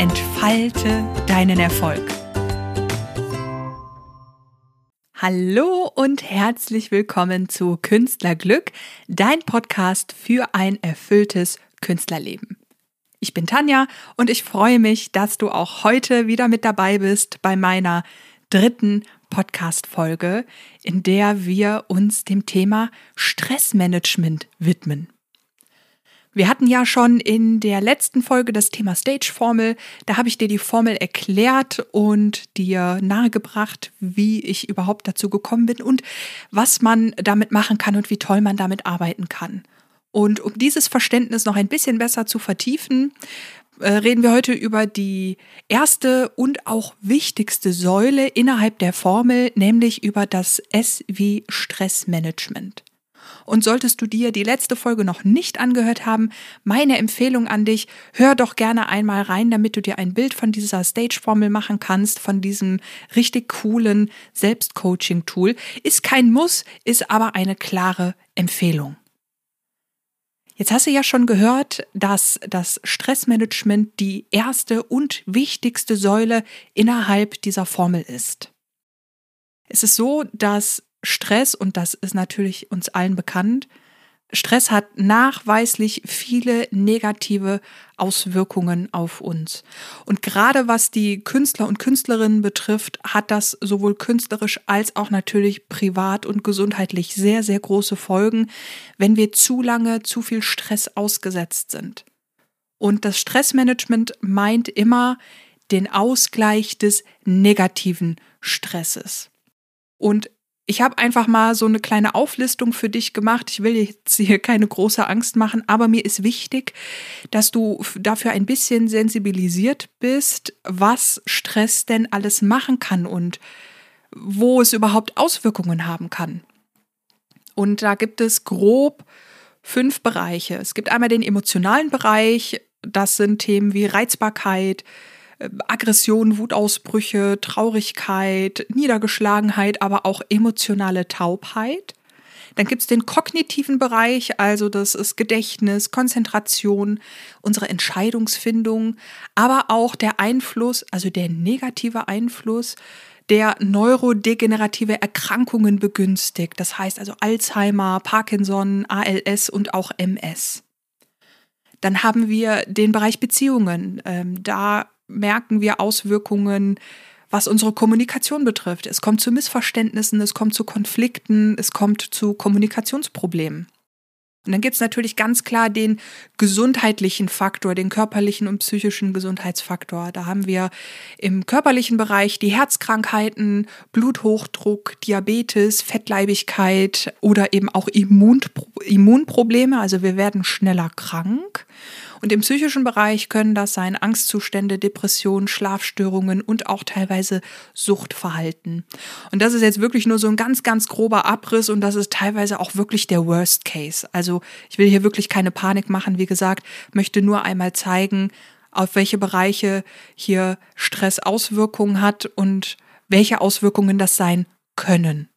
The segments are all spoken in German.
entfalte deinen Erfolg. Hallo und herzlich willkommen zu Künstlerglück, dein Podcast für ein erfülltes Künstlerleben. Ich bin Tanja und ich freue mich, dass du auch heute wieder mit dabei bist bei meiner dritten Podcast-Folge, in der wir uns dem Thema Stressmanagement widmen. Wir hatten ja schon in der letzten Folge das Thema Stage-Formel. Da habe ich dir die Formel erklärt und dir nahegebracht, wie ich überhaupt dazu gekommen bin und was man damit machen kann und wie toll man damit arbeiten kann. Und um dieses Verständnis noch ein bisschen besser zu vertiefen, äh, reden wir heute über die erste und auch wichtigste Säule innerhalb der Formel, nämlich über das S wie Stressmanagement. Und solltest du dir die letzte Folge noch nicht angehört haben, meine Empfehlung an dich, hör doch gerne einmal rein, damit du dir ein Bild von dieser Stage-Formel machen kannst, von diesem richtig coolen Selbstcoaching-Tool. Ist kein Muss, ist aber eine klare Empfehlung. Jetzt hast du ja schon gehört, dass das Stressmanagement die erste und wichtigste Säule innerhalb dieser Formel ist. Es ist so, dass Stress, und das ist natürlich uns allen bekannt, Stress hat nachweislich viele negative Auswirkungen auf uns. Und gerade was die Künstler und Künstlerinnen betrifft, hat das sowohl künstlerisch als auch natürlich privat und gesundheitlich sehr, sehr große Folgen, wenn wir zu lange zu viel Stress ausgesetzt sind. Und das Stressmanagement meint immer den Ausgleich des negativen Stresses. Und ich habe einfach mal so eine kleine Auflistung für dich gemacht. Ich will jetzt hier keine große Angst machen, aber mir ist wichtig, dass du dafür ein bisschen sensibilisiert bist, was Stress denn alles machen kann und wo es überhaupt Auswirkungen haben kann. Und da gibt es grob fünf Bereiche. Es gibt einmal den emotionalen Bereich, das sind Themen wie Reizbarkeit, Aggression, Wutausbrüche, Traurigkeit, Niedergeschlagenheit, aber auch emotionale Taubheit. Dann gibt es den kognitiven Bereich, also das ist Gedächtnis, Konzentration, unsere Entscheidungsfindung, aber auch der Einfluss, also der negative Einfluss, der neurodegenerative Erkrankungen begünstigt. Das heißt also Alzheimer, Parkinson, ALS und auch MS. Dann haben wir den Bereich Beziehungen. Ähm, da merken wir Auswirkungen, was unsere Kommunikation betrifft. Es kommt zu Missverständnissen, es kommt zu Konflikten, es kommt zu Kommunikationsproblemen. Und dann gibt es natürlich ganz klar den gesundheitlichen Faktor, den körperlichen und psychischen Gesundheitsfaktor. Da haben wir im körperlichen Bereich die Herzkrankheiten, Bluthochdruck, Diabetes, Fettleibigkeit oder eben auch Immunprobleme. Also wir werden schneller krank. Und im psychischen Bereich können das sein Angstzustände, Depressionen, Schlafstörungen und auch teilweise Suchtverhalten. Und das ist jetzt wirklich nur so ein ganz, ganz grober Abriss und das ist teilweise auch wirklich der Worst Case. Also ich will hier wirklich keine Panik machen. Wie gesagt, möchte nur einmal zeigen, auf welche Bereiche hier Stress Auswirkungen hat und welche Auswirkungen das sein können.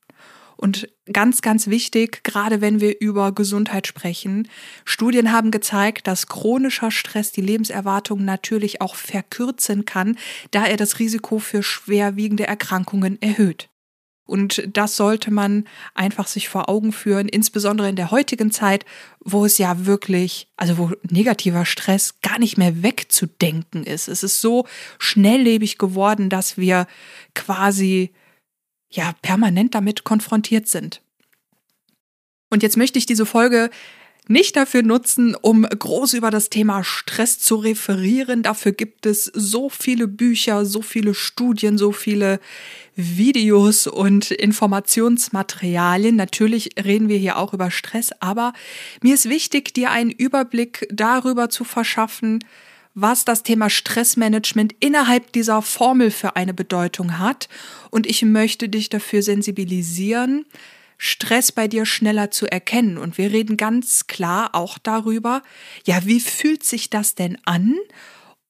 Und ganz, ganz wichtig, gerade wenn wir über Gesundheit sprechen, Studien haben gezeigt, dass chronischer Stress die Lebenserwartung natürlich auch verkürzen kann, da er das Risiko für schwerwiegende Erkrankungen erhöht. Und das sollte man einfach sich vor Augen führen, insbesondere in der heutigen Zeit, wo es ja wirklich, also wo negativer Stress gar nicht mehr wegzudenken ist. Es ist so schnelllebig geworden, dass wir quasi ja permanent damit konfrontiert sind. Und jetzt möchte ich diese Folge nicht dafür nutzen, um groß über das Thema Stress zu referieren. Dafür gibt es so viele Bücher, so viele Studien, so viele Videos und Informationsmaterialien. Natürlich reden wir hier auch über Stress, aber mir ist wichtig, dir einen Überblick darüber zu verschaffen, was das Thema Stressmanagement innerhalb dieser Formel für eine Bedeutung hat. Und ich möchte dich dafür sensibilisieren, Stress bei dir schneller zu erkennen. Und wir reden ganz klar auch darüber, ja, wie fühlt sich das denn an?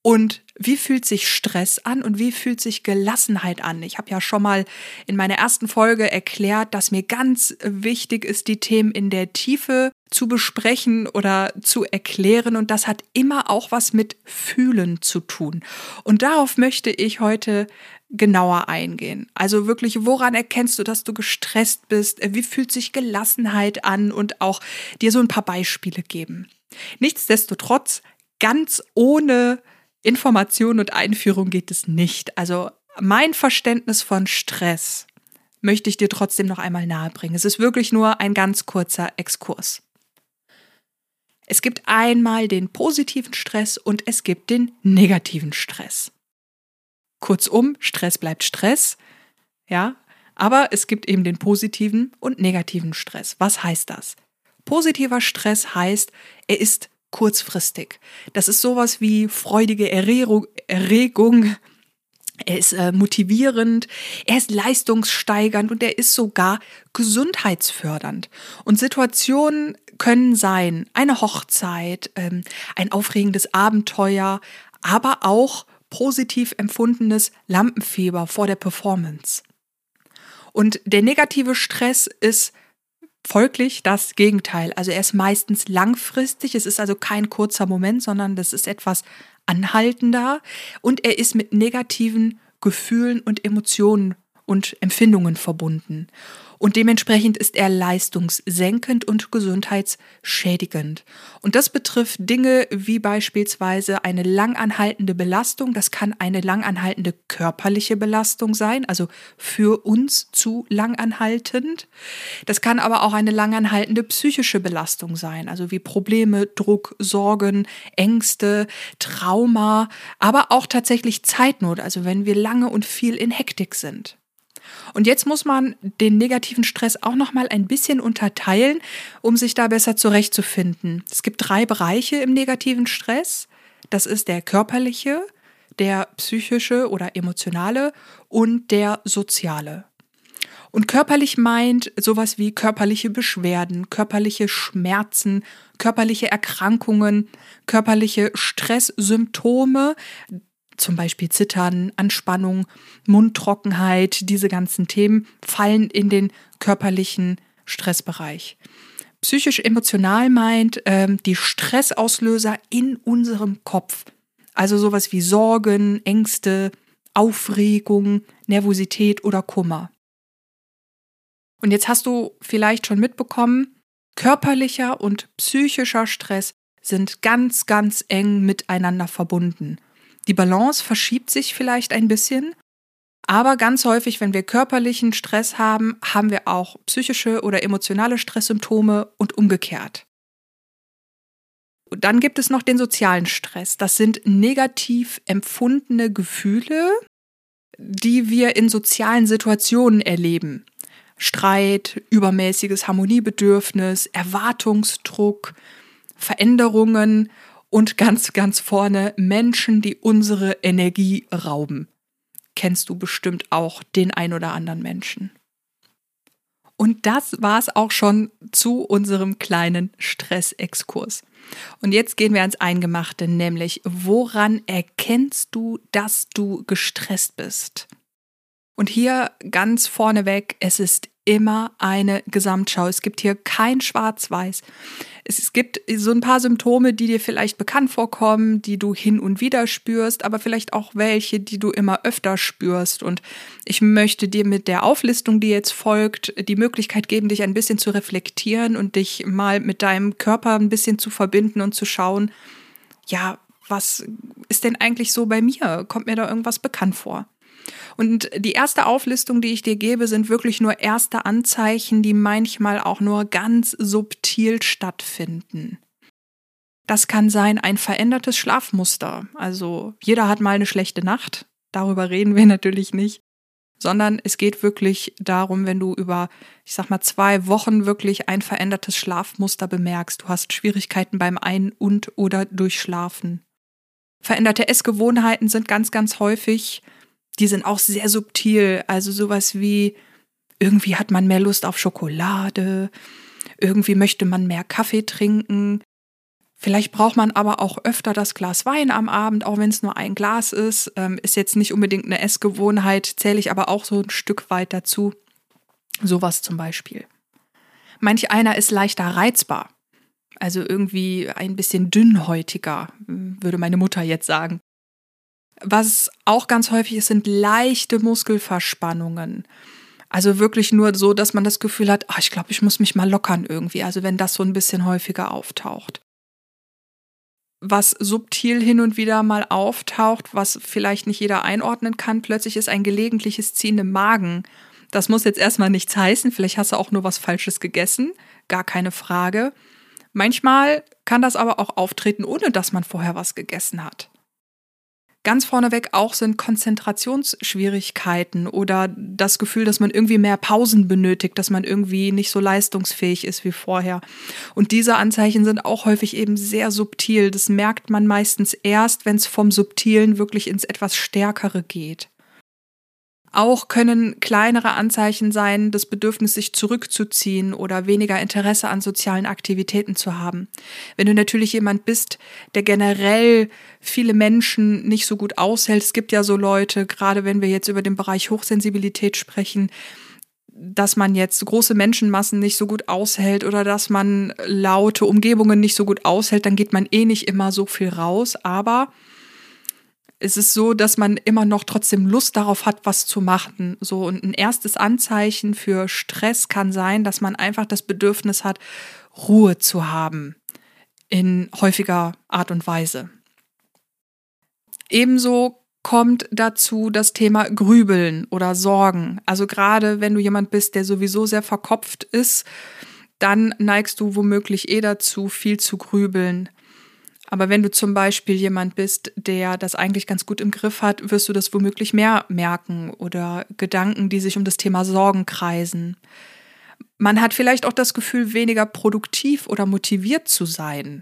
Und wie fühlt sich Stress an und wie fühlt sich Gelassenheit an? Ich habe ja schon mal in meiner ersten Folge erklärt, dass mir ganz wichtig ist, die Themen in der Tiefe zu besprechen oder zu erklären. Und das hat immer auch was mit Fühlen zu tun. Und darauf möchte ich heute genauer eingehen. Also wirklich, woran erkennst du, dass du gestresst bist? Wie fühlt sich Gelassenheit an? Und auch dir so ein paar Beispiele geben. Nichtsdestotrotz, ganz ohne Information und Einführung geht es nicht. Also mein Verständnis von Stress möchte ich dir trotzdem noch einmal nahebringen. Es ist wirklich nur ein ganz kurzer Exkurs. Es gibt einmal den positiven Stress und es gibt den negativen Stress. Kurzum, Stress bleibt Stress, ja, aber es gibt eben den positiven und negativen Stress. Was heißt das? Positiver Stress heißt, er ist kurzfristig. Das ist sowas wie freudige Erregung. Erregung. Er ist äh, motivierend, er ist leistungssteigernd und er ist sogar gesundheitsfördernd. Und Situationen können sein eine Hochzeit, ähm, ein aufregendes Abenteuer, aber auch positiv empfundenes Lampenfieber vor der Performance. Und der negative Stress ist folglich das Gegenteil. Also er ist meistens langfristig, es ist also kein kurzer Moment, sondern das ist etwas anhaltender. Und er ist mit negativen Gefühlen und Emotionen und Empfindungen verbunden und dementsprechend ist er leistungssenkend und gesundheitsschädigend. Und das betrifft Dinge wie beispielsweise eine langanhaltende Belastung. Das kann eine langanhaltende körperliche Belastung sein, also für uns zu langanhaltend. Das kann aber auch eine langanhaltende psychische Belastung sein, also wie Probleme, Druck, Sorgen, Ängste, Trauma, aber auch tatsächlich Zeitnot, also wenn wir lange und viel in Hektik sind. Und jetzt muss man den negativen Stress auch noch mal ein bisschen unterteilen, um sich da besser zurechtzufinden. Es gibt drei Bereiche im negativen Stress. Das ist der körperliche, der psychische oder emotionale und der soziale. Und körperlich meint sowas wie körperliche Beschwerden, körperliche Schmerzen, körperliche Erkrankungen, körperliche Stresssymptome zum Beispiel Zittern, Anspannung, Mundtrockenheit, diese ganzen Themen fallen in den körperlichen Stressbereich. Psychisch-emotional meint ähm, die Stressauslöser in unserem Kopf. Also sowas wie Sorgen, Ängste, Aufregung, Nervosität oder Kummer. Und jetzt hast du vielleicht schon mitbekommen, körperlicher und psychischer Stress sind ganz, ganz eng miteinander verbunden. Die Balance verschiebt sich vielleicht ein bisschen, aber ganz häufig, wenn wir körperlichen Stress haben, haben wir auch psychische oder emotionale Stresssymptome und umgekehrt. Dann gibt es noch den sozialen Stress. Das sind negativ empfundene Gefühle, die wir in sozialen Situationen erleben. Streit, übermäßiges Harmoniebedürfnis, Erwartungsdruck, Veränderungen und ganz, ganz vorne Menschen, die unsere Energie rauben. Kennst du bestimmt auch den ein oder anderen Menschen. Und das war es auch schon zu unserem kleinen Stressexkurs. Und jetzt gehen wir ans Eingemachte, nämlich woran erkennst du, dass du gestresst bist? Und hier ganz vorneweg, es ist immer eine Gesamtschau. Es gibt hier kein Schwarz-Weiß. Es gibt so ein paar Symptome, die dir vielleicht bekannt vorkommen, die du hin und wieder spürst, aber vielleicht auch welche, die du immer öfter spürst. Und ich möchte dir mit der Auflistung, die jetzt folgt, die Möglichkeit geben, dich ein bisschen zu reflektieren und dich mal mit deinem Körper ein bisschen zu verbinden und zu schauen, ja, was ist denn eigentlich so bei mir? Kommt mir da irgendwas bekannt vor? Und die erste Auflistung, die ich dir gebe, sind wirklich nur erste Anzeichen, die manchmal auch nur ganz subtil stattfinden. Das kann sein ein verändertes Schlafmuster. Also jeder hat mal eine schlechte Nacht. Darüber reden wir natürlich nicht. Sondern es geht wirklich darum, wenn du über, ich sag mal, zwei Wochen wirklich ein verändertes Schlafmuster bemerkst. Du hast Schwierigkeiten beim Ein- und oder Durchschlafen. Veränderte Essgewohnheiten sind ganz, ganz häufig, die sind auch sehr subtil. Also sowas wie, irgendwie hat man mehr Lust auf Schokolade, irgendwie möchte man mehr Kaffee trinken. Vielleicht braucht man aber auch öfter das Glas Wein am Abend, auch wenn es nur ein Glas ist. Ähm, ist jetzt nicht unbedingt eine Essgewohnheit, zähle ich aber auch so ein Stück weit dazu. Sowas zum Beispiel. Manch einer ist leichter reizbar. Also irgendwie ein bisschen dünnhäutiger, würde meine Mutter jetzt sagen. Was auch ganz häufig ist, sind leichte Muskelverspannungen. Also wirklich nur so, dass man das Gefühl hat, ach, ich glaube, ich muss mich mal lockern irgendwie. Also wenn das so ein bisschen häufiger auftaucht. Was subtil hin und wieder mal auftaucht, was vielleicht nicht jeder einordnen kann, plötzlich ist ein gelegentliches Ziehen im Magen. Das muss jetzt erstmal nichts heißen, vielleicht hast du auch nur was Falsches gegessen, gar keine Frage. Manchmal kann das aber auch auftreten, ohne dass man vorher was gegessen hat. Ganz vorneweg auch sind Konzentrationsschwierigkeiten oder das Gefühl, dass man irgendwie mehr Pausen benötigt, dass man irgendwie nicht so leistungsfähig ist wie vorher. Und diese Anzeichen sind auch häufig eben sehr subtil. Das merkt man meistens erst, wenn es vom Subtilen wirklich ins etwas Stärkere geht. Auch können kleinere Anzeichen sein, das Bedürfnis, sich zurückzuziehen oder weniger Interesse an sozialen Aktivitäten zu haben. Wenn du natürlich jemand bist, der generell viele Menschen nicht so gut aushält, es gibt ja so Leute, gerade wenn wir jetzt über den Bereich Hochsensibilität sprechen, dass man jetzt große Menschenmassen nicht so gut aushält oder dass man laute Umgebungen nicht so gut aushält, dann geht man eh nicht immer so viel raus. Aber es ist so, dass man immer noch trotzdem Lust darauf hat, was zu machen. So und ein erstes Anzeichen für Stress kann sein, dass man einfach das Bedürfnis hat, Ruhe zu haben in häufiger Art und Weise. Ebenso kommt dazu das Thema Grübeln oder Sorgen. Also gerade wenn du jemand bist, der sowieso sehr verkopft ist, dann neigst du womöglich eh dazu, viel zu grübeln. Aber wenn du zum Beispiel jemand bist, der das eigentlich ganz gut im Griff hat, wirst du das womöglich mehr merken oder Gedanken, die sich um das Thema Sorgen kreisen. Man hat vielleicht auch das Gefühl, weniger produktiv oder motiviert zu sein.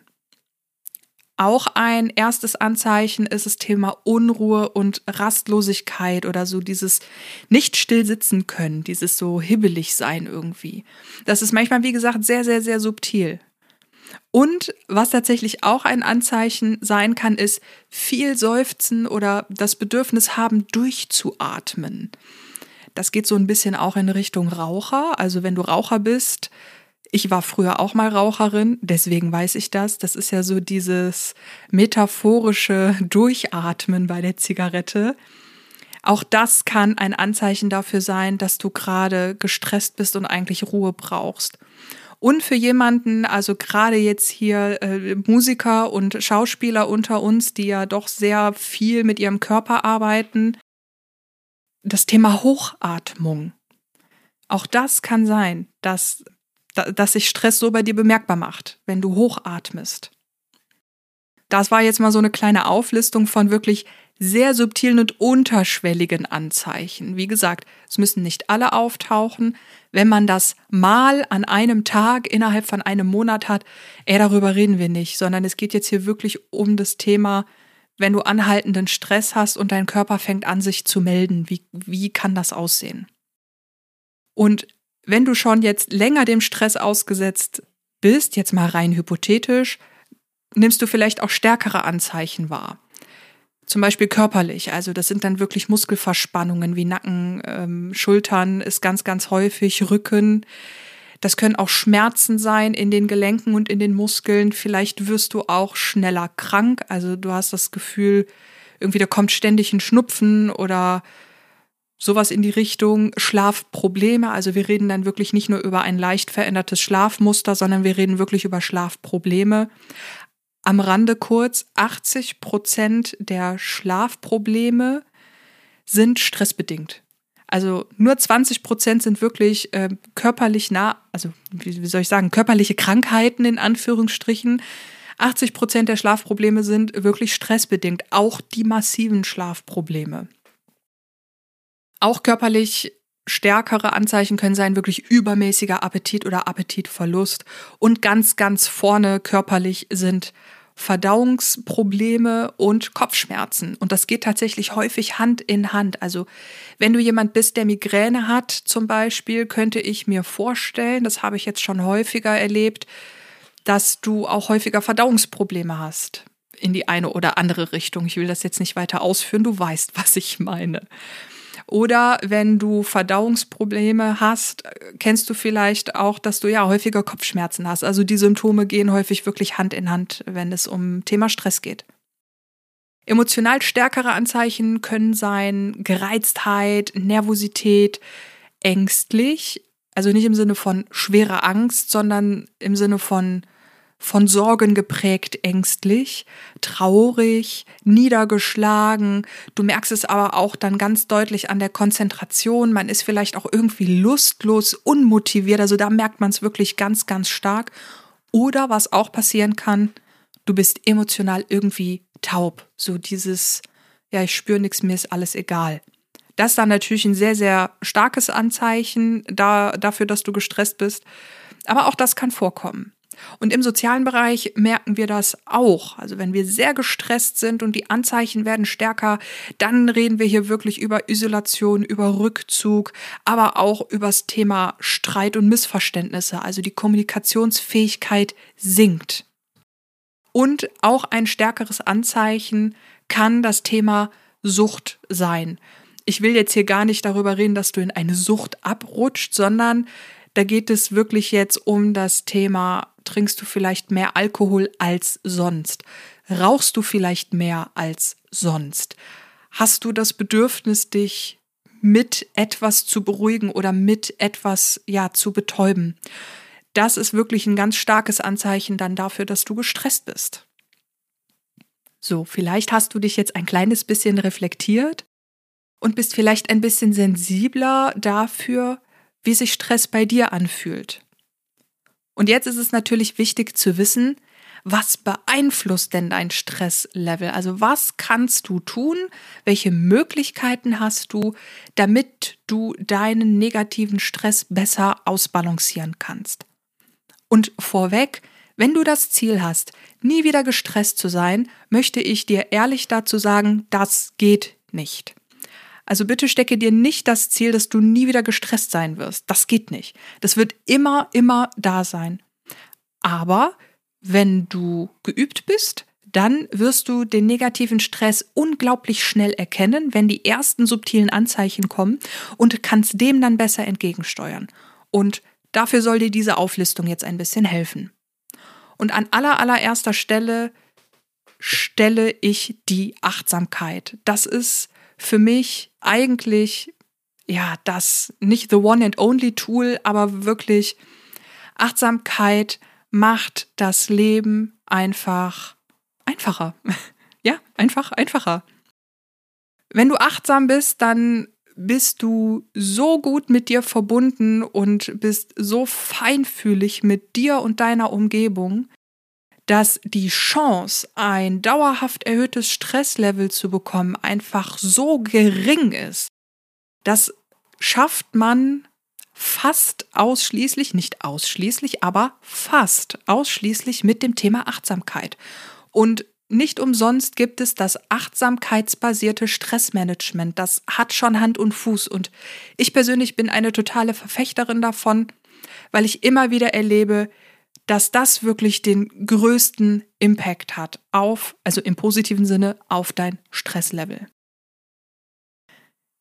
Auch ein erstes Anzeichen ist das Thema Unruhe und Rastlosigkeit oder so dieses nicht still sitzen können, dieses so hibbelig sein irgendwie. Das ist manchmal, wie gesagt, sehr, sehr, sehr subtil. Und was tatsächlich auch ein Anzeichen sein kann, ist viel Seufzen oder das Bedürfnis haben, durchzuatmen. Das geht so ein bisschen auch in Richtung Raucher. Also wenn du Raucher bist, ich war früher auch mal Raucherin, deswegen weiß ich das. Das ist ja so dieses metaphorische Durchatmen bei der Zigarette. Auch das kann ein Anzeichen dafür sein, dass du gerade gestresst bist und eigentlich Ruhe brauchst. Und für jemanden, also gerade jetzt hier äh, Musiker und Schauspieler unter uns, die ja doch sehr viel mit ihrem Körper arbeiten, das Thema Hochatmung. Auch das kann sein, dass, dass sich Stress so bei dir bemerkbar macht, wenn du hochatmest. Das war jetzt mal so eine kleine Auflistung von wirklich sehr subtilen und unterschwelligen Anzeichen. Wie gesagt, es müssen nicht alle auftauchen. Wenn man das mal an einem Tag innerhalb von einem Monat hat, eher darüber reden wir nicht, sondern es geht jetzt hier wirklich um das Thema, wenn du anhaltenden Stress hast und dein Körper fängt an, sich zu melden. Wie, wie kann das aussehen? Und wenn du schon jetzt länger dem Stress ausgesetzt bist, jetzt mal rein hypothetisch, nimmst du vielleicht auch stärkere Anzeichen wahr. Zum Beispiel körperlich, also das sind dann wirklich Muskelverspannungen wie Nacken, ähm, Schultern ist ganz, ganz häufig, Rücken. Das können auch Schmerzen sein in den Gelenken und in den Muskeln. Vielleicht wirst du auch schneller krank. Also du hast das Gefühl, irgendwie da kommt ständig ein Schnupfen oder sowas in die Richtung. Schlafprobleme. Also wir reden dann wirklich nicht nur über ein leicht verändertes Schlafmuster, sondern wir reden wirklich über Schlafprobleme. Am Rande kurz, 80 Prozent der Schlafprobleme sind stressbedingt. Also nur 20 Prozent sind wirklich äh, körperlich nah, also wie, wie soll ich sagen, körperliche Krankheiten in Anführungsstrichen. 80 Prozent der Schlafprobleme sind wirklich stressbedingt, auch die massiven Schlafprobleme. Auch körperlich stärkere Anzeichen können sein wirklich übermäßiger Appetit oder Appetitverlust und ganz, ganz vorne körperlich sind Verdauungsprobleme und Kopfschmerzen. Und das geht tatsächlich häufig Hand in Hand. Also wenn du jemand bist, der Migräne hat zum Beispiel, könnte ich mir vorstellen, das habe ich jetzt schon häufiger erlebt, dass du auch häufiger Verdauungsprobleme hast in die eine oder andere Richtung. Ich will das jetzt nicht weiter ausführen, du weißt, was ich meine. Oder wenn du Verdauungsprobleme hast, kennst du vielleicht auch, dass du ja häufiger Kopfschmerzen hast. Also die Symptome gehen häufig wirklich Hand in Hand, wenn es um Thema Stress geht. Emotional stärkere Anzeichen können sein Gereiztheit, Nervosität, ängstlich, also nicht im Sinne von schwerer Angst, sondern im Sinne von von Sorgen geprägt, ängstlich, traurig, niedergeschlagen. Du merkst es aber auch dann ganz deutlich an der Konzentration. Man ist vielleicht auch irgendwie lustlos, unmotiviert. Also da merkt man es wirklich ganz, ganz stark. Oder was auch passieren kann, du bist emotional irgendwie taub. So dieses, ja, ich spüre nichts, mir ist alles egal. Das ist dann natürlich ein sehr, sehr starkes Anzeichen da, dafür, dass du gestresst bist. Aber auch das kann vorkommen. Und im sozialen Bereich merken wir das auch. Also wenn wir sehr gestresst sind und die Anzeichen werden stärker, dann reden wir hier wirklich über Isolation, über Rückzug, aber auch über das Thema Streit und Missverständnisse. Also die Kommunikationsfähigkeit sinkt. Und auch ein stärkeres Anzeichen kann das Thema Sucht sein. Ich will jetzt hier gar nicht darüber reden, dass du in eine Sucht abrutscht, sondern da geht es wirklich jetzt um das Thema trinkst du vielleicht mehr Alkohol als sonst? Rauchst du vielleicht mehr als sonst? Hast du das Bedürfnis, dich mit etwas zu beruhigen oder mit etwas ja zu betäuben? Das ist wirklich ein ganz starkes Anzeichen dann dafür, dass du gestresst bist. So, vielleicht hast du dich jetzt ein kleines bisschen reflektiert und bist vielleicht ein bisschen sensibler dafür, wie sich Stress bei dir anfühlt. Und jetzt ist es natürlich wichtig zu wissen, was beeinflusst denn dein Stresslevel? Also was kannst du tun? Welche Möglichkeiten hast du, damit du deinen negativen Stress besser ausbalancieren kannst? Und vorweg, wenn du das Ziel hast, nie wieder gestresst zu sein, möchte ich dir ehrlich dazu sagen, das geht nicht. Also bitte stecke dir nicht das Ziel, dass du nie wieder gestresst sein wirst. Das geht nicht. Das wird immer, immer da sein. Aber wenn du geübt bist, dann wirst du den negativen Stress unglaublich schnell erkennen, wenn die ersten subtilen Anzeichen kommen und kannst dem dann besser entgegensteuern. Und dafür soll dir diese Auflistung jetzt ein bisschen helfen. Und an aller allererster Stelle stelle ich die Achtsamkeit. Das ist für mich eigentlich, ja, das nicht the one and only Tool, aber wirklich Achtsamkeit macht das Leben einfach einfacher. ja, einfach einfacher. Wenn du achtsam bist, dann bist du so gut mit dir verbunden und bist so feinfühlig mit dir und deiner Umgebung, dass die Chance, ein dauerhaft erhöhtes Stresslevel zu bekommen, einfach so gering ist. Das schafft man fast ausschließlich, nicht ausschließlich, aber fast ausschließlich mit dem Thema Achtsamkeit. Und nicht umsonst gibt es das achtsamkeitsbasierte Stressmanagement. Das hat schon Hand und Fuß. Und ich persönlich bin eine totale Verfechterin davon, weil ich immer wieder erlebe, dass das wirklich den größten Impact hat auf, also im positiven Sinne, auf dein Stresslevel.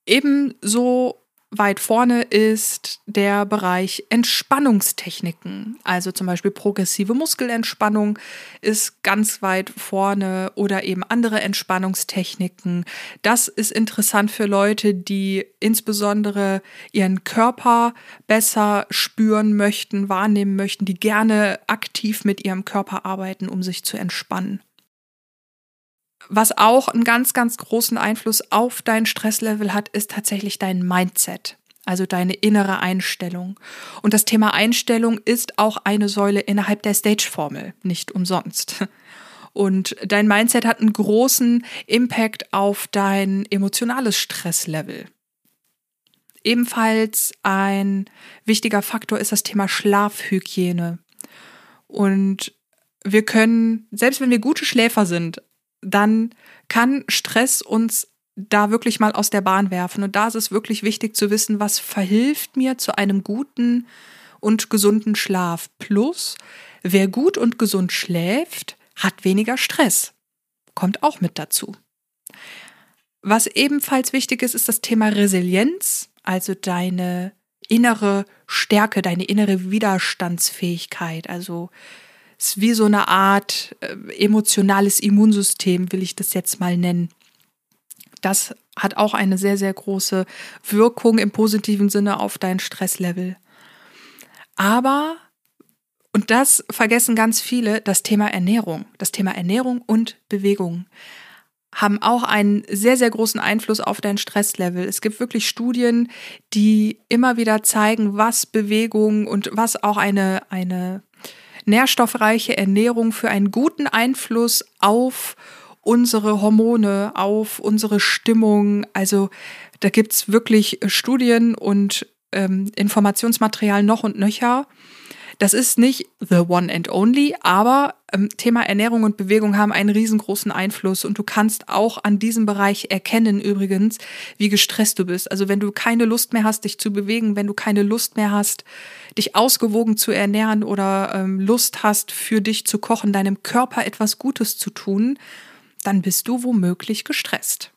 Ebenso weit vorne ist der Bereich Entspannungstechniken. Also zum Beispiel progressive Muskelentspannung ist ganz weit vorne oder eben andere Entspannungstechniken. Das ist interessant für Leute, die insbesondere ihren Körper besser spüren möchten, wahrnehmen möchten, die gerne aktiv mit ihrem Körper arbeiten, um sich zu entspannen. Was auch einen ganz, ganz großen Einfluss auf dein Stresslevel hat, ist tatsächlich dein Mindset, also deine innere Einstellung. Und das Thema Einstellung ist auch eine Säule innerhalb der Stage-Formel, nicht umsonst. Und dein Mindset hat einen großen Impact auf dein emotionales Stresslevel. Ebenfalls ein wichtiger Faktor ist das Thema Schlafhygiene. Und wir können, selbst wenn wir gute Schläfer sind, dann kann Stress uns da wirklich mal aus der Bahn werfen. Und da ist es wirklich wichtig zu wissen, was verhilft mir zu einem guten und gesunden Schlaf. Plus, wer gut und gesund schläft, hat weniger Stress. Kommt auch mit dazu. Was ebenfalls wichtig ist, ist das Thema Resilienz, also deine innere Stärke, deine innere Widerstandsfähigkeit. Also ist wie so eine Art äh, emotionales Immunsystem, will ich das jetzt mal nennen. Das hat auch eine sehr, sehr große Wirkung im positiven Sinne auf dein Stresslevel. Aber, und das vergessen ganz viele, das Thema Ernährung, das Thema Ernährung und Bewegung haben auch einen sehr, sehr großen Einfluss auf dein Stresslevel. Es gibt wirklich Studien, die immer wieder zeigen, was Bewegung und was auch eine, eine nährstoffreiche Ernährung für einen guten Einfluss auf unsere Hormone, auf unsere Stimmung. Also da gibt's wirklich Studien und ähm, Informationsmaterial noch und nöcher. Das ist nicht the one and only, aber Thema Ernährung und Bewegung haben einen riesengroßen Einfluss und du kannst auch an diesem Bereich erkennen übrigens, wie gestresst du bist. Also wenn du keine Lust mehr hast, dich zu bewegen, wenn du keine Lust mehr hast, dich ausgewogen zu ernähren oder ähm, Lust hast, für dich zu kochen, deinem Körper etwas Gutes zu tun, dann bist du womöglich gestresst.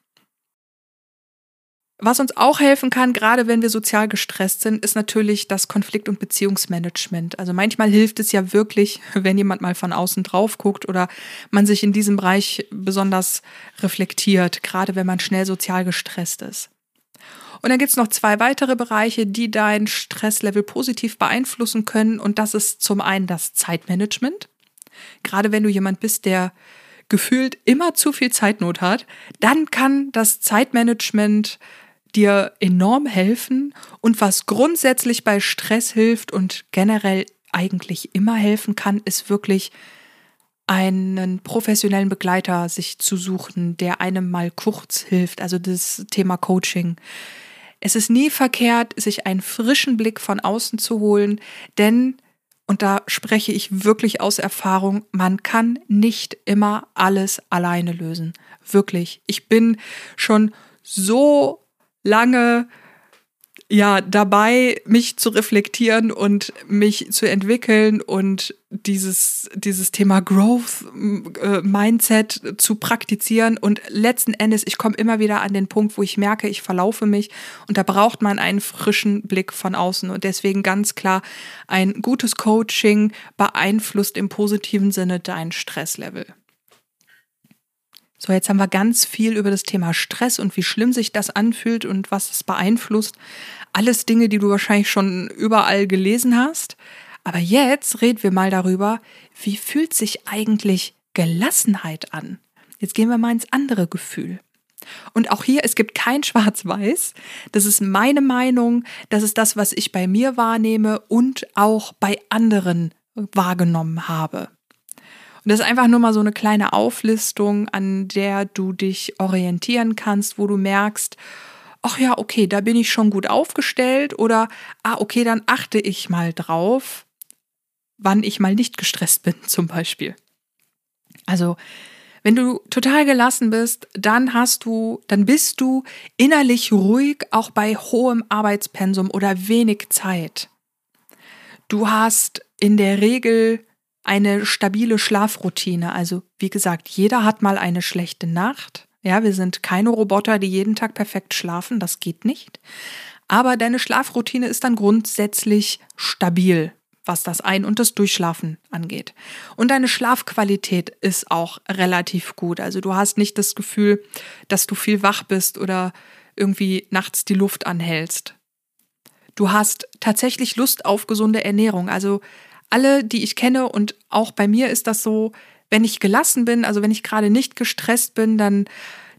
Was uns auch helfen kann, gerade wenn wir sozial gestresst sind, ist natürlich das Konflikt- und Beziehungsmanagement. Also manchmal hilft es ja wirklich, wenn jemand mal von außen drauf guckt oder man sich in diesem Bereich besonders reflektiert, gerade wenn man schnell sozial gestresst ist. Und dann gibt es noch zwei weitere Bereiche, die dein Stresslevel positiv beeinflussen können. Und das ist zum einen das Zeitmanagement. Gerade wenn du jemand bist, der gefühlt immer zu viel Zeitnot hat, dann kann das Zeitmanagement dir enorm helfen und was grundsätzlich bei Stress hilft und generell eigentlich immer helfen kann, ist wirklich einen professionellen Begleiter sich zu suchen, der einem mal kurz hilft, also das Thema Coaching. Es ist nie verkehrt, sich einen frischen Blick von außen zu holen, denn, und da spreche ich wirklich aus Erfahrung, man kann nicht immer alles alleine lösen. Wirklich. Ich bin schon so lange ja dabei, mich zu reflektieren und mich zu entwickeln und dieses, dieses Thema Growth äh, Mindset zu praktizieren. Und letzten Endes, ich komme immer wieder an den Punkt, wo ich merke, ich verlaufe mich und da braucht man einen frischen Blick von außen. Und deswegen ganz klar, ein gutes Coaching beeinflusst im positiven Sinne dein Stresslevel. So, jetzt haben wir ganz viel über das Thema Stress und wie schlimm sich das anfühlt und was es beeinflusst. Alles Dinge, die du wahrscheinlich schon überall gelesen hast. Aber jetzt reden wir mal darüber, wie fühlt sich eigentlich Gelassenheit an? Jetzt gehen wir mal ins andere Gefühl. Und auch hier, es gibt kein Schwarz-Weiß. Das ist meine Meinung. Das ist das, was ich bei mir wahrnehme und auch bei anderen wahrgenommen habe. Und das ist einfach nur mal so eine kleine Auflistung, an der du dich orientieren kannst, wo du merkst, ach ja, okay, da bin ich schon gut aufgestellt oder, ah, okay, dann achte ich mal drauf, wann ich mal nicht gestresst bin, zum Beispiel. Also, wenn du total gelassen bist, dann hast du, dann bist du innerlich ruhig, auch bei hohem Arbeitspensum oder wenig Zeit. Du hast in der Regel eine stabile Schlafroutine. Also wie gesagt, jeder hat mal eine schlechte Nacht. Ja, wir sind keine Roboter, die jeden Tag perfekt schlafen, das geht nicht. Aber deine Schlafroutine ist dann grundsätzlich stabil, was das Ein- und das Durchschlafen angeht. Und deine Schlafqualität ist auch relativ gut. Also du hast nicht das Gefühl, dass du viel wach bist oder irgendwie nachts die Luft anhältst. Du hast tatsächlich Lust auf gesunde Ernährung. Also alle, die ich kenne und auch bei mir ist das so, wenn ich gelassen bin, also wenn ich gerade nicht gestresst bin, dann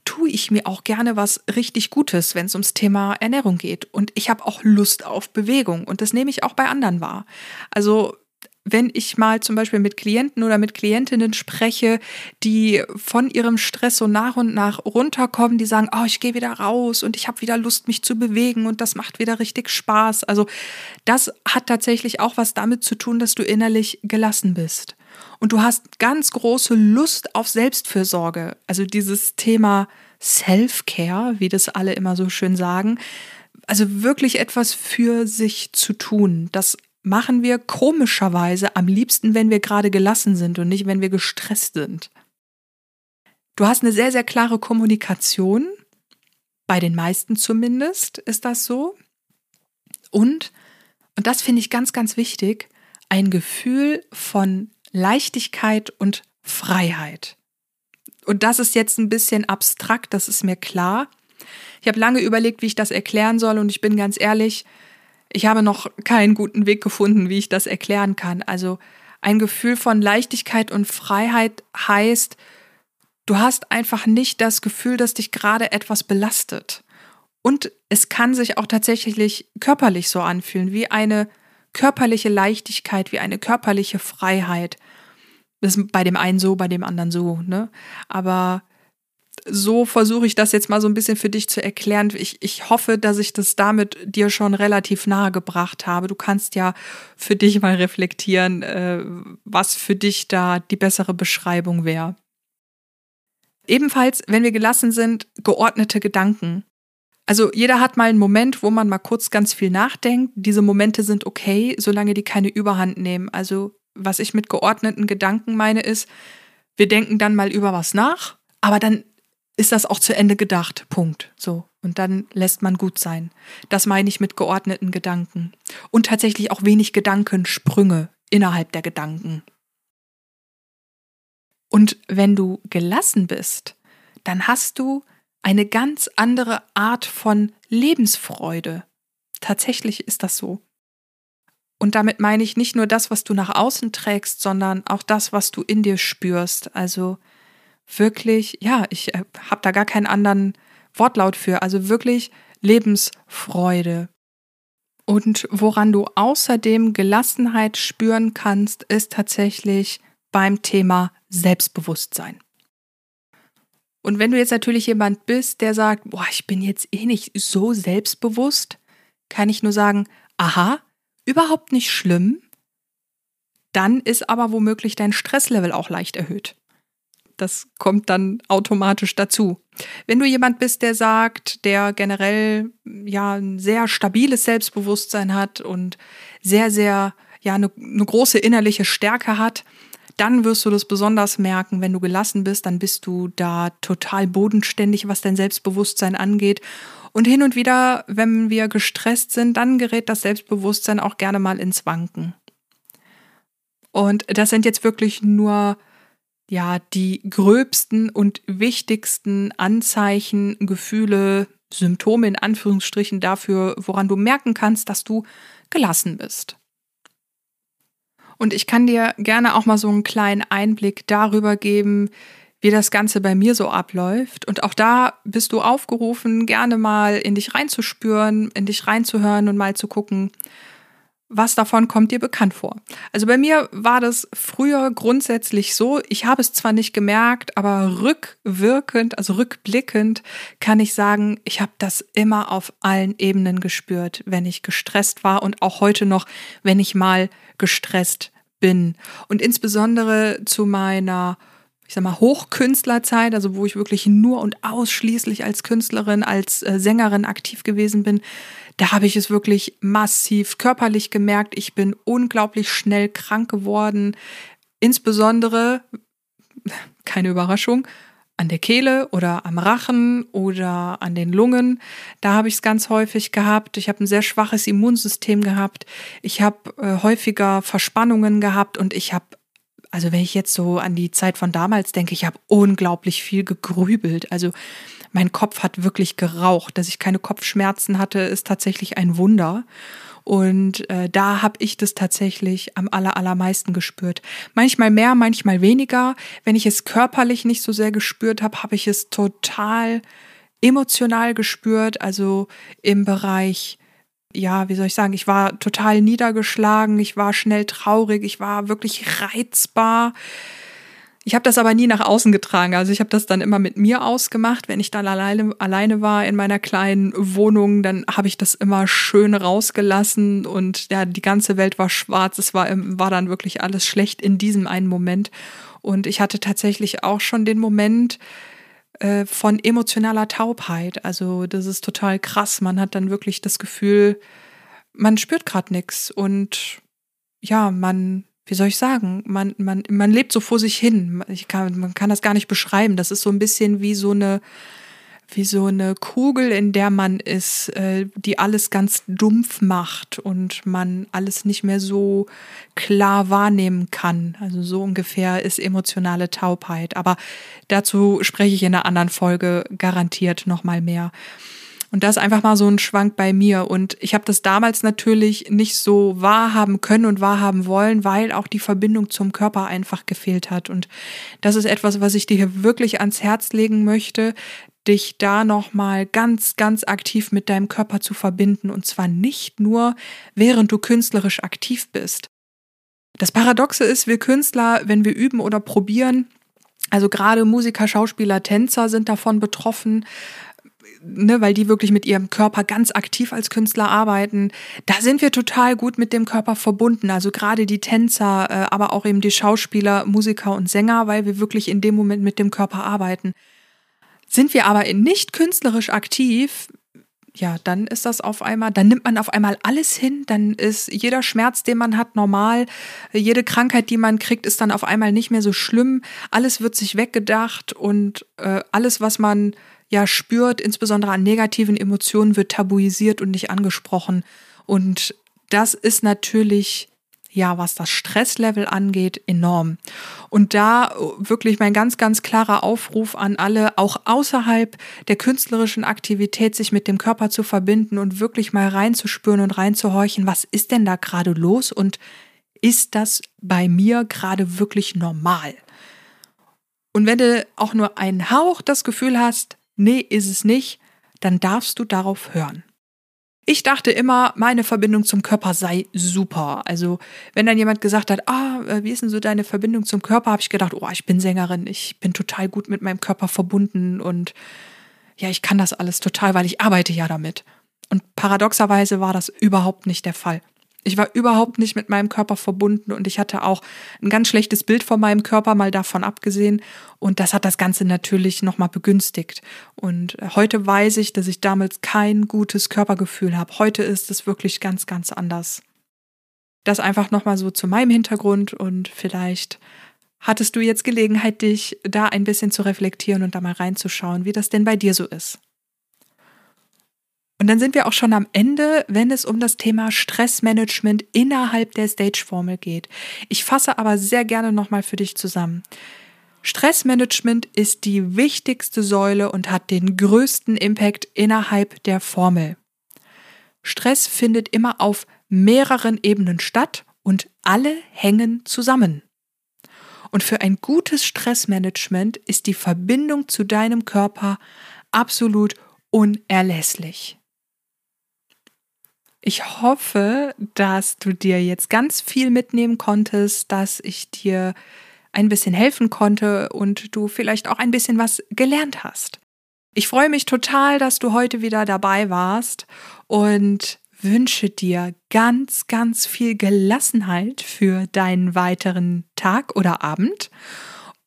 tue ich mir auch gerne was richtig Gutes, wenn es ums Thema Ernährung geht. Und ich habe auch Lust auf Bewegung und das nehme ich auch bei anderen wahr. Also wenn ich mal zum Beispiel mit Klienten oder mit Klientinnen spreche, die von ihrem Stress so nach und nach runterkommen, die sagen, oh, ich gehe wieder raus und ich habe wieder Lust, mich zu bewegen und das macht wieder richtig Spaß. Also das hat tatsächlich auch was damit zu tun, dass du innerlich gelassen bist. und du hast ganz große Lust auf Selbstfürsorge, also dieses Thema Self-Care, wie das alle immer so schön sagen, also wirklich etwas für sich zu tun, das machen wir komischerweise am liebsten, wenn wir gerade gelassen sind und nicht, wenn wir gestresst sind. Du hast eine sehr, sehr klare Kommunikation, bei den meisten zumindest ist das so. Und, und das finde ich ganz, ganz wichtig, ein Gefühl von Leichtigkeit und Freiheit. Und das ist jetzt ein bisschen abstrakt, das ist mir klar. Ich habe lange überlegt, wie ich das erklären soll und ich bin ganz ehrlich, ich habe noch keinen guten Weg gefunden, wie ich das erklären kann. Also ein Gefühl von Leichtigkeit und Freiheit heißt, du hast einfach nicht das Gefühl, dass dich gerade etwas belastet. Und es kann sich auch tatsächlich körperlich so anfühlen, wie eine körperliche Leichtigkeit, wie eine körperliche Freiheit. Das ist bei dem einen so, bei dem anderen so, ne? Aber so versuche ich das jetzt mal so ein bisschen für dich zu erklären. Ich, ich hoffe, dass ich das damit dir schon relativ nahe gebracht habe. Du kannst ja für dich mal reflektieren, äh, was für dich da die bessere Beschreibung wäre. Ebenfalls, wenn wir gelassen sind, geordnete Gedanken. Also jeder hat mal einen Moment, wo man mal kurz ganz viel nachdenkt. Diese Momente sind okay, solange die keine Überhand nehmen. Also was ich mit geordneten Gedanken meine, ist, wir denken dann mal über was nach, aber dann ist das auch zu Ende gedacht. Punkt. So. Und dann lässt man gut sein. Das meine ich mit geordneten Gedanken. Und tatsächlich auch wenig Gedankensprünge innerhalb der Gedanken. Und wenn du gelassen bist, dann hast du eine ganz andere Art von Lebensfreude. Tatsächlich ist das so. Und damit meine ich nicht nur das, was du nach außen trägst, sondern auch das, was du in dir spürst. Also wirklich, ja, ich äh, habe da gar keinen anderen Wortlaut für, also wirklich Lebensfreude. Und woran du außerdem Gelassenheit spüren kannst, ist tatsächlich beim Thema Selbstbewusstsein. Und wenn du jetzt natürlich jemand bist, der sagt, boah, ich bin jetzt eh nicht so selbstbewusst, kann ich nur sagen, aha, überhaupt nicht schlimm. Dann ist aber womöglich dein Stresslevel auch leicht erhöht das kommt dann automatisch dazu. Wenn du jemand bist, der sagt, der generell ja ein sehr stabiles Selbstbewusstsein hat und sehr, sehr, ja, eine, eine große innerliche Stärke hat, dann wirst du das besonders merken, wenn du gelassen bist, dann bist du da total bodenständig, was dein Selbstbewusstsein angeht. Und hin und wieder, wenn wir gestresst sind, dann gerät das Selbstbewusstsein auch gerne mal ins Wanken. Und das sind jetzt wirklich nur ja die gröbsten und wichtigsten Anzeichen, Gefühle, Symptome in Anführungsstrichen dafür, woran du merken kannst, dass du gelassen bist. Und ich kann dir gerne auch mal so einen kleinen Einblick darüber geben, wie das Ganze bei mir so abläuft. Und auch da bist du aufgerufen, gerne mal in dich reinzuspüren, in dich reinzuhören und mal zu gucken, was davon kommt dir bekannt vor? Also bei mir war das früher grundsätzlich so, ich habe es zwar nicht gemerkt, aber rückwirkend, also rückblickend kann ich sagen, ich habe das immer auf allen Ebenen gespürt, wenn ich gestresst war und auch heute noch, wenn ich mal gestresst bin. Und insbesondere zu meiner ich sag mal, Hochkünstlerzeit, also wo ich wirklich nur und ausschließlich als Künstlerin, als äh, Sängerin aktiv gewesen bin, da habe ich es wirklich massiv körperlich gemerkt. Ich bin unglaublich schnell krank geworden. Insbesondere, keine Überraschung, an der Kehle oder am Rachen oder an den Lungen. Da habe ich es ganz häufig gehabt. Ich habe ein sehr schwaches Immunsystem gehabt. Ich habe äh, häufiger Verspannungen gehabt und ich habe also wenn ich jetzt so an die Zeit von damals denke, ich habe unglaublich viel gegrübelt. Also mein Kopf hat wirklich geraucht. Dass ich keine Kopfschmerzen hatte, ist tatsächlich ein Wunder. Und äh, da habe ich das tatsächlich am aller, allermeisten gespürt. Manchmal mehr, manchmal weniger. Wenn ich es körperlich nicht so sehr gespürt habe, habe ich es total emotional gespürt. Also im Bereich ja, wie soll ich sagen, ich war total niedergeschlagen, ich war schnell traurig, ich war wirklich reizbar. Ich habe das aber nie nach außen getragen. Also ich habe das dann immer mit mir ausgemacht. Wenn ich dann alleine, alleine war in meiner kleinen Wohnung, dann habe ich das immer schön rausgelassen und ja, die ganze Welt war schwarz. Es war, war dann wirklich alles schlecht in diesem einen Moment. Und ich hatte tatsächlich auch schon den Moment, äh, von emotionaler Taubheit. Also das ist total krass. Man hat dann wirklich das Gefühl, man spürt gerade nichts und ja, man wie soll ich sagen, man, man, man lebt so vor sich hin. Ich kann, man kann das gar nicht beschreiben. Das ist so ein bisschen wie so eine, wie so eine Kugel, in der man ist, äh, die alles ganz dumpf macht und man alles nicht mehr so klar wahrnehmen kann. Also so ungefähr ist emotionale Taubheit. Aber dazu spreche ich in einer anderen Folge garantiert nochmal mehr. Und das ist einfach mal so ein Schwank bei mir. Und ich habe das damals natürlich nicht so wahrhaben können und wahrhaben wollen, weil auch die Verbindung zum Körper einfach gefehlt hat. Und das ist etwas, was ich dir hier wirklich ans Herz legen möchte, dich da nochmal ganz, ganz aktiv mit deinem Körper zu verbinden. Und zwar nicht nur, während du künstlerisch aktiv bist. Das Paradoxe ist, wir Künstler, wenn wir üben oder probieren, also gerade Musiker, Schauspieler, Tänzer sind davon betroffen, ne, weil die wirklich mit ihrem Körper ganz aktiv als Künstler arbeiten, da sind wir total gut mit dem Körper verbunden. Also gerade die Tänzer, äh, aber auch eben die Schauspieler, Musiker und Sänger, weil wir wirklich in dem Moment mit dem Körper arbeiten. Sind wir aber nicht künstlerisch aktiv, ja, dann ist das auf einmal, dann nimmt man auf einmal alles hin, dann ist jeder Schmerz, den man hat, normal, jede Krankheit, die man kriegt, ist dann auf einmal nicht mehr so schlimm, alles wird sich weggedacht und äh, alles, was man ja spürt, insbesondere an negativen Emotionen, wird tabuisiert und nicht angesprochen. Und das ist natürlich ja, was das Stresslevel angeht, enorm. Und da wirklich mein ganz, ganz klarer Aufruf an alle, auch außerhalb der künstlerischen Aktivität, sich mit dem Körper zu verbinden und wirklich mal reinzuspüren und reinzuhorchen, was ist denn da gerade los und ist das bei mir gerade wirklich normal? Und wenn du auch nur einen Hauch das Gefühl hast, nee, ist es nicht, dann darfst du darauf hören. Ich dachte immer, meine Verbindung zum Körper sei super. Also, wenn dann jemand gesagt hat, ah, äh, wie ist denn so deine Verbindung zum Körper, habe ich gedacht, oh, ich bin Sängerin, ich bin total gut mit meinem Körper verbunden und ja, ich kann das alles total, weil ich arbeite ja damit. Und paradoxerweise war das überhaupt nicht der Fall. Ich war überhaupt nicht mit meinem Körper verbunden und ich hatte auch ein ganz schlechtes Bild von meinem Körper, mal davon abgesehen. Und das hat das Ganze natürlich nochmal begünstigt. Und heute weiß ich, dass ich damals kein gutes Körpergefühl habe. Heute ist es wirklich ganz, ganz anders. Das einfach nochmal so zu meinem Hintergrund und vielleicht hattest du jetzt Gelegenheit, dich da ein bisschen zu reflektieren und da mal reinzuschauen, wie das denn bei dir so ist. Und dann sind wir auch schon am Ende, wenn es um das Thema Stressmanagement innerhalb der Stage-Formel geht. Ich fasse aber sehr gerne nochmal für dich zusammen. Stressmanagement ist die wichtigste Säule und hat den größten Impact innerhalb der Formel. Stress findet immer auf mehreren Ebenen statt und alle hängen zusammen. Und für ein gutes Stressmanagement ist die Verbindung zu deinem Körper absolut unerlässlich. Ich hoffe, dass du dir jetzt ganz viel mitnehmen konntest, dass ich dir ein bisschen helfen konnte und du vielleicht auch ein bisschen was gelernt hast. Ich freue mich total, dass du heute wieder dabei warst und wünsche dir ganz, ganz viel Gelassenheit für deinen weiteren Tag oder Abend.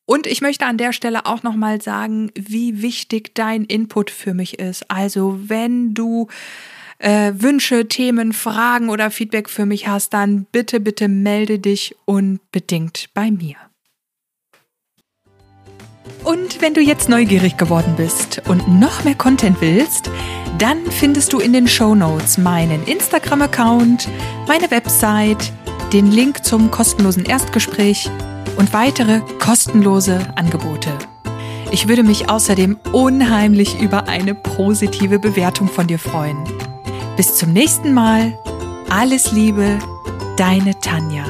Und ich möchte an der Stelle auch nochmal sagen, wie wichtig dein Input für mich ist. Also wenn du äh, Wünsche, Themen, Fragen oder Feedback für mich hast, dann bitte, bitte melde dich unbedingt bei mir. Und wenn du jetzt neugierig geworden bist und noch mehr Content willst, dann findest du in den Show Notes meinen Instagram-Account, meine Website, den Link zum kostenlosen Erstgespräch und weitere kostenlose Angebote. Ich würde mich außerdem unheimlich über eine positive Bewertung von dir freuen. Bis zum nächsten Mal. Alles Liebe, deine Tanja.